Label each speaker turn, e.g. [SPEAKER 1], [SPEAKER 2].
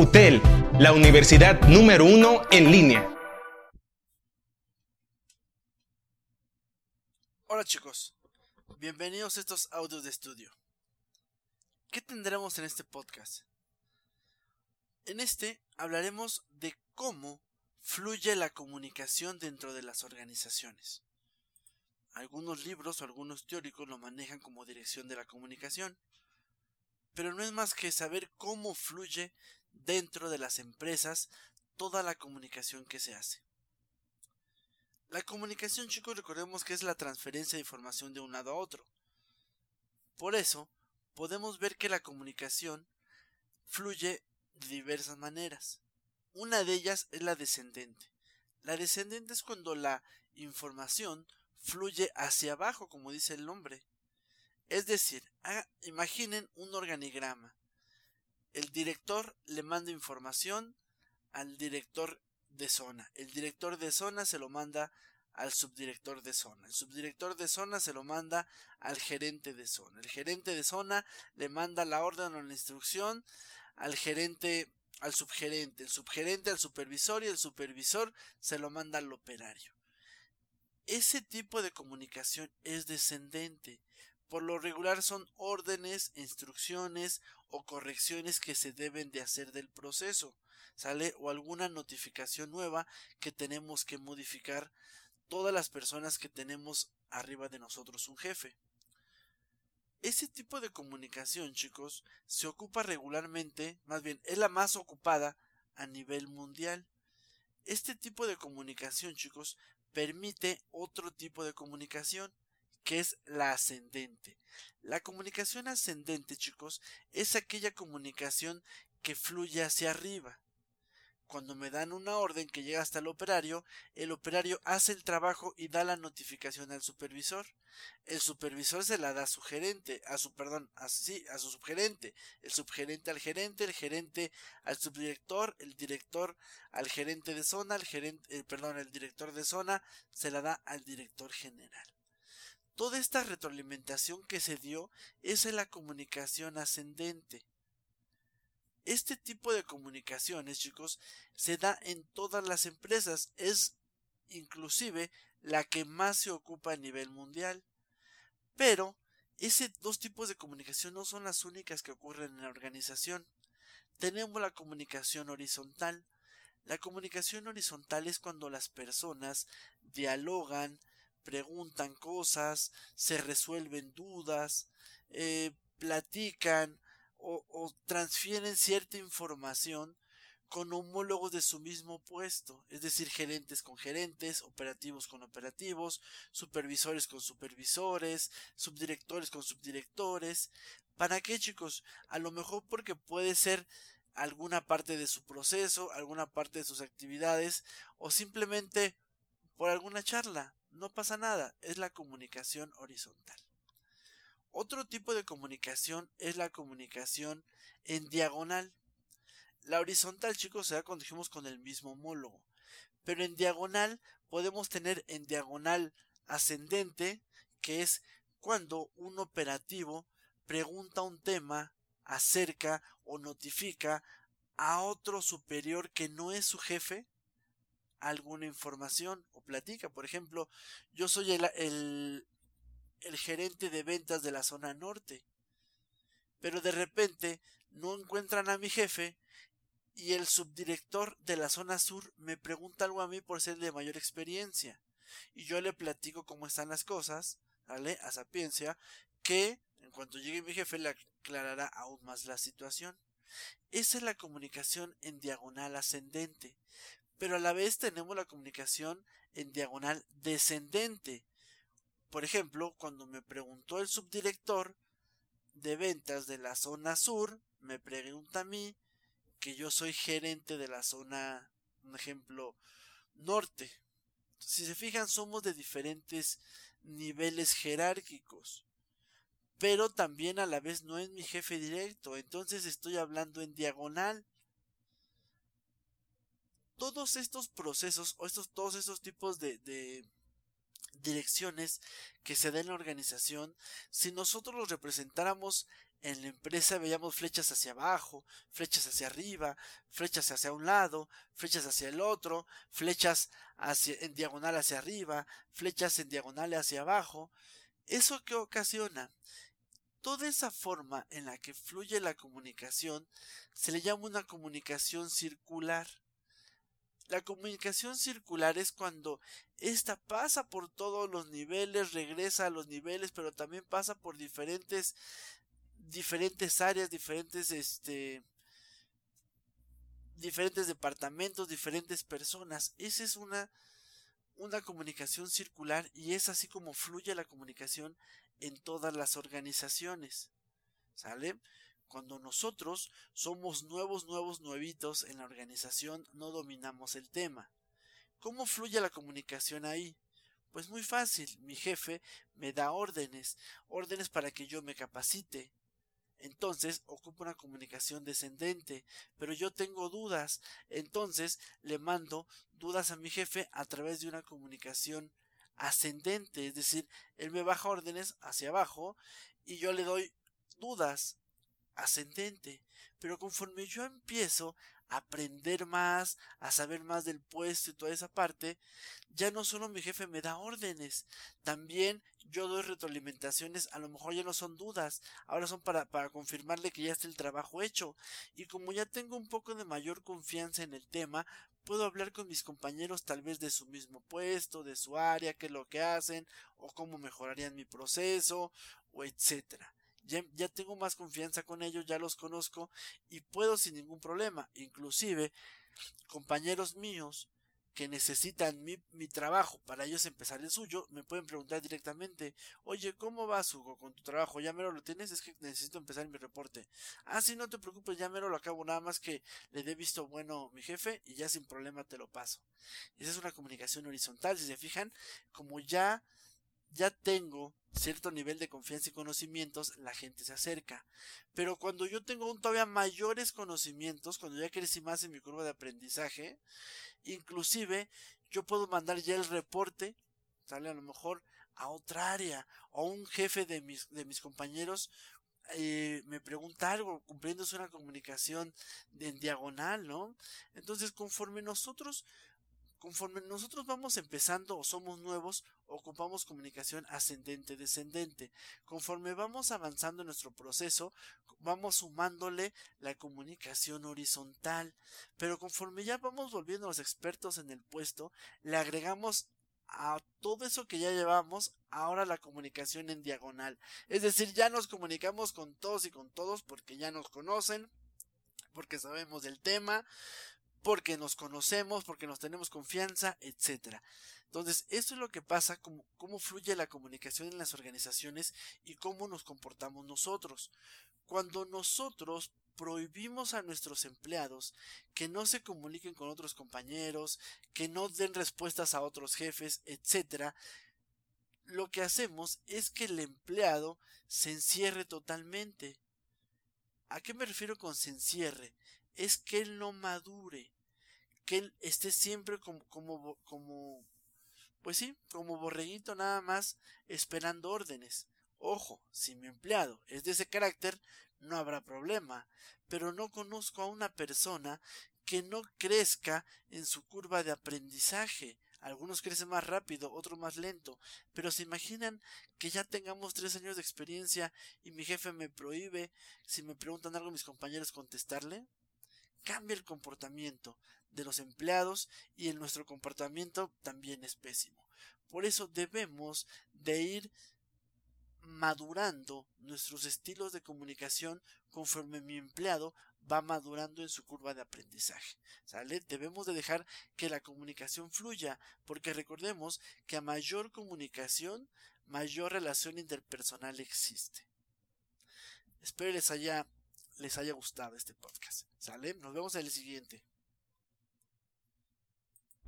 [SPEAKER 1] UTEL, la universidad número uno en línea.
[SPEAKER 2] Hola chicos, bienvenidos a estos audios de estudio. ¿Qué tendremos en este podcast? En este hablaremos de cómo fluye la comunicación dentro de las organizaciones. Algunos libros o algunos teóricos lo manejan como dirección de la comunicación, pero no es más que saber cómo fluye dentro de las empresas toda la comunicación que se hace. La comunicación, chicos, recordemos que es la transferencia de información de un lado a otro. Por eso, podemos ver que la comunicación fluye de diversas maneras. Una de ellas es la descendente. La descendente es cuando la información fluye hacia abajo, como dice el nombre. Es decir, imaginen un organigrama. El director le manda información al director de zona. El director de zona se lo manda al subdirector de zona. El subdirector de zona se lo manda al gerente de zona. El gerente de zona le manda la orden o la instrucción al gerente, al subgerente. El subgerente al supervisor y el supervisor se lo manda al operario. Ese tipo de comunicación es descendente. Por lo regular son órdenes, instrucciones o correcciones que se deben de hacer del proceso, ¿sale? O alguna notificación nueva que tenemos que modificar todas las personas que tenemos arriba de nosotros un jefe. Ese tipo de comunicación, chicos, se ocupa regularmente, más bien, es la más ocupada a nivel mundial. Este tipo de comunicación, chicos, permite otro tipo de comunicación, que es la ascendente. La comunicación ascendente, chicos, es aquella comunicación que fluye hacia arriba. Cuando me dan una orden que llega hasta el operario, el operario hace el trabajo y da la notificación al supervisor. El supervisor se la da a su gerente, a su perdón, así, a su subgerente, el subgerente al gerente, el gerente al subdirector, el director al gerente de zona, el gerente, eh, perdón, el director de zona se la da al director general. Toda esta retroalimentación que se dio es en la comunicación ascendente. Este tipo de comunicaciones, chicos, se da en todas las empresas. Es inclusive la que más se ocupa a nivel mundial. Pero esos dos tipos de comunicación no son las únicas que ocurren en la organización. Tenemos la comunicación horizontal. La comunicación horizontal es cuando las personas dialogan, preguntan cosas, se resuelven dudas, eh, platican o, transfieren cierta información con homólogos de su mismo puesto, es decir, gerentes con gerentes, operativos con operativos, supervisores con supervisores, subdirectores con subdirectores. ¿Para qué, chicos? A lo mejor porque puede ser alguna parte de su proceso, alguna parte de sus actividades, o simplemente por alguna charla. No pasa nada, es la comunicación horizontal. Otro tipo de comunicación es la comunicación en diagonal. La horizontal, chicos, se da cuando dijimos con el mismo homólogo. Pero en diagonal podemos tener en diagonal ascendente, que es cuando un operativo pregunta un tema, acerca o notifica a otro superior que no es su jefe alguna información o platica. Por ejemplo, yo soy el, el, gerente de ventas de la zona norte. Pero de repente no encuentran a mi jefe y el subdirector de la zona sur me pregunta algo a mí por ser de mayor experiencia. Y yo le platico cómo están las cosas, ¿vale? A sapiencia, que en cuanto llegue mi jefe le aclarará aún más la situación. Esa es la comunicación en diagonal ascendente. Pero a la vez tenemos la comunicación en diagonal descendente. Por ejemplo, cuando me preguntó el subdirector de ventas de la zona sur, me pregunta a mí que yo soy gerente de la zona, un ejemplo, norte. Si se fijan, somos de diferentes niveles jerárquicos. Pero también a la vez no es mi jefe directo, entonces estoy hablando en diagonal. Todos estos procesos, o estos, todos estos tipos de, direcciones que se den en la organización, si nosotros los representáramos en la empresa veíamos flechas hacia abajo, flechas hacia arriba, flechas hacia un lado, flechas hacia el otro, flechas en diagonal hacia arriba, flechas en diagonal hacia abajo. ¿Eso que ocasiona? Toda esa forma en la que fluye la comunicación se le llama una comunicación circular. La comunicación circular es cuando ésta pasa por todos los niveles, regresa a los niveles, pero también pasa por diferentes diferentes áreas, diferentes este diferentes departamentos, diferentes personas. Esa es una una comunicación circular y es así como fluye la comunicación en todas las organizaciones. ¿Sale? Cuando nosotros somos nuevos, nuevos, nuevitos en la organización, no dominamos el tema. ¿Cómo fluye la comunicación ahí? Pues muy fácil, mi jefe me da órdenes, órdenes para que yo me capacite, entonces ocupa una comunicación descendente, pero yo tengo dudas, entonces le mando dudas a mi jefe a través de una comunicación ascendente, es decir, él me baja órdenes hacia abajo y yo le doy dudas ascendente, pero conforme yo empiezo a aprender más, a saber más del puesto y toda esa parte, ya no solo mi jefe me da órdenes, también yo doy retroalimentaciones, a lo mejor ya no son dudas, ahora son para, para confirmarle que ya está el trabajo hecho, y como ya tengo un poco de mayor confianza en el tema, puedo hablar con mis compañeros tal vez de su mismo puesto, de su área, qué es lo que hacen, o cómo mejorarían mi proceso, o etcétera ya, tengo más confianza con ellos, ya los conozco y puedo sin ningún problema. Inclusive, compañeros míos que necesitan mi, mi, trabajo para ellos empezar el suyo, me pueden preguntar directamente, oye, ¿cómo vas, Hugo, con tu trabajo? ¿Ya mero lo tienes? Es que necesito empezar mi reporte. Ah, sí, no te preocupes, ya mero lo acabo, nada más que le dé visto bueno mi jefe y ya sin problema te lo paso. Esa es una comunicación horizontal, si se fijan, como ya ya tengo cierto nivel de confianza y conocimientos, la gente se acerca. Pero cuando yo tengo todavía mayores conocimientos, cuando ya crecí más en mi curva de aprendizaje, inclusive yo puedo mandar ya el reporte, sale a lo mejor a otra área, o un jefe de mis, de mis compañeros eh, me pregunta algo, cumpliéndose una comunicación en diagonal, ¿no? Entonces, conforme nosotros Conforme nosotros vamos empezando o somos nuevos, ocupamos comunicación ascendente, descendente. Conforme vamos avanzando en nuestro proceso, vamos sumándole la comunicación horizontal. Pero conforme ya vamos volviendo los expertos en el puesto, le agregamos a todo eso que ya llevamos, ahora la comunicación en diagonal. Es decir, ya nos comunicamos con todos y con todos porque ya nos conocen, porque sabemos del tema, porque nos conocemos, porque nos tenemos confianza, etcétera. Entonces, esto es lo que pasa, como, cómo fluye la comunicación en las organizaciones y cómo nos comportamos nosotros. Cuando nosotros prohibimos a nuestros empleados que no se comuniquen con otros compañeros, que no den respuestas a otros jefes, etcétera, lo que hacemos es que el empleado se encierre totalmente. ¿A qué me refiero con se encierre? Es que él no madure, que él esté siempre como, como, pues sí, como borreguito nada más esperando órdenes. Ojo, si mi empleado es de ese carácter, no habrá problema, pero no conozco a una persona que no crezca en su curva de aprendizaje. Algunos crecen más rápido, otros más lento, pero se imaginan que ya tengamos tres años de experiencia y mi jefe me prohíbe, si me preguntan algo mis compañeros contestarle cambia el comportamiento de los empleados y en nuestro comportamiento también es pésimo. Por eso debemos de ir madurando nuestros estilos de comunicación conforme mi empleado va madurando en su curva de aprendizaje. Debemos de dejar que la comunicación fluya, porque recordemos que a mayor comunicación, mayor relación interpersonal existe. Espero les haya les haya gustado este podcast. ¿Sale? Nos vemos en el siguiente.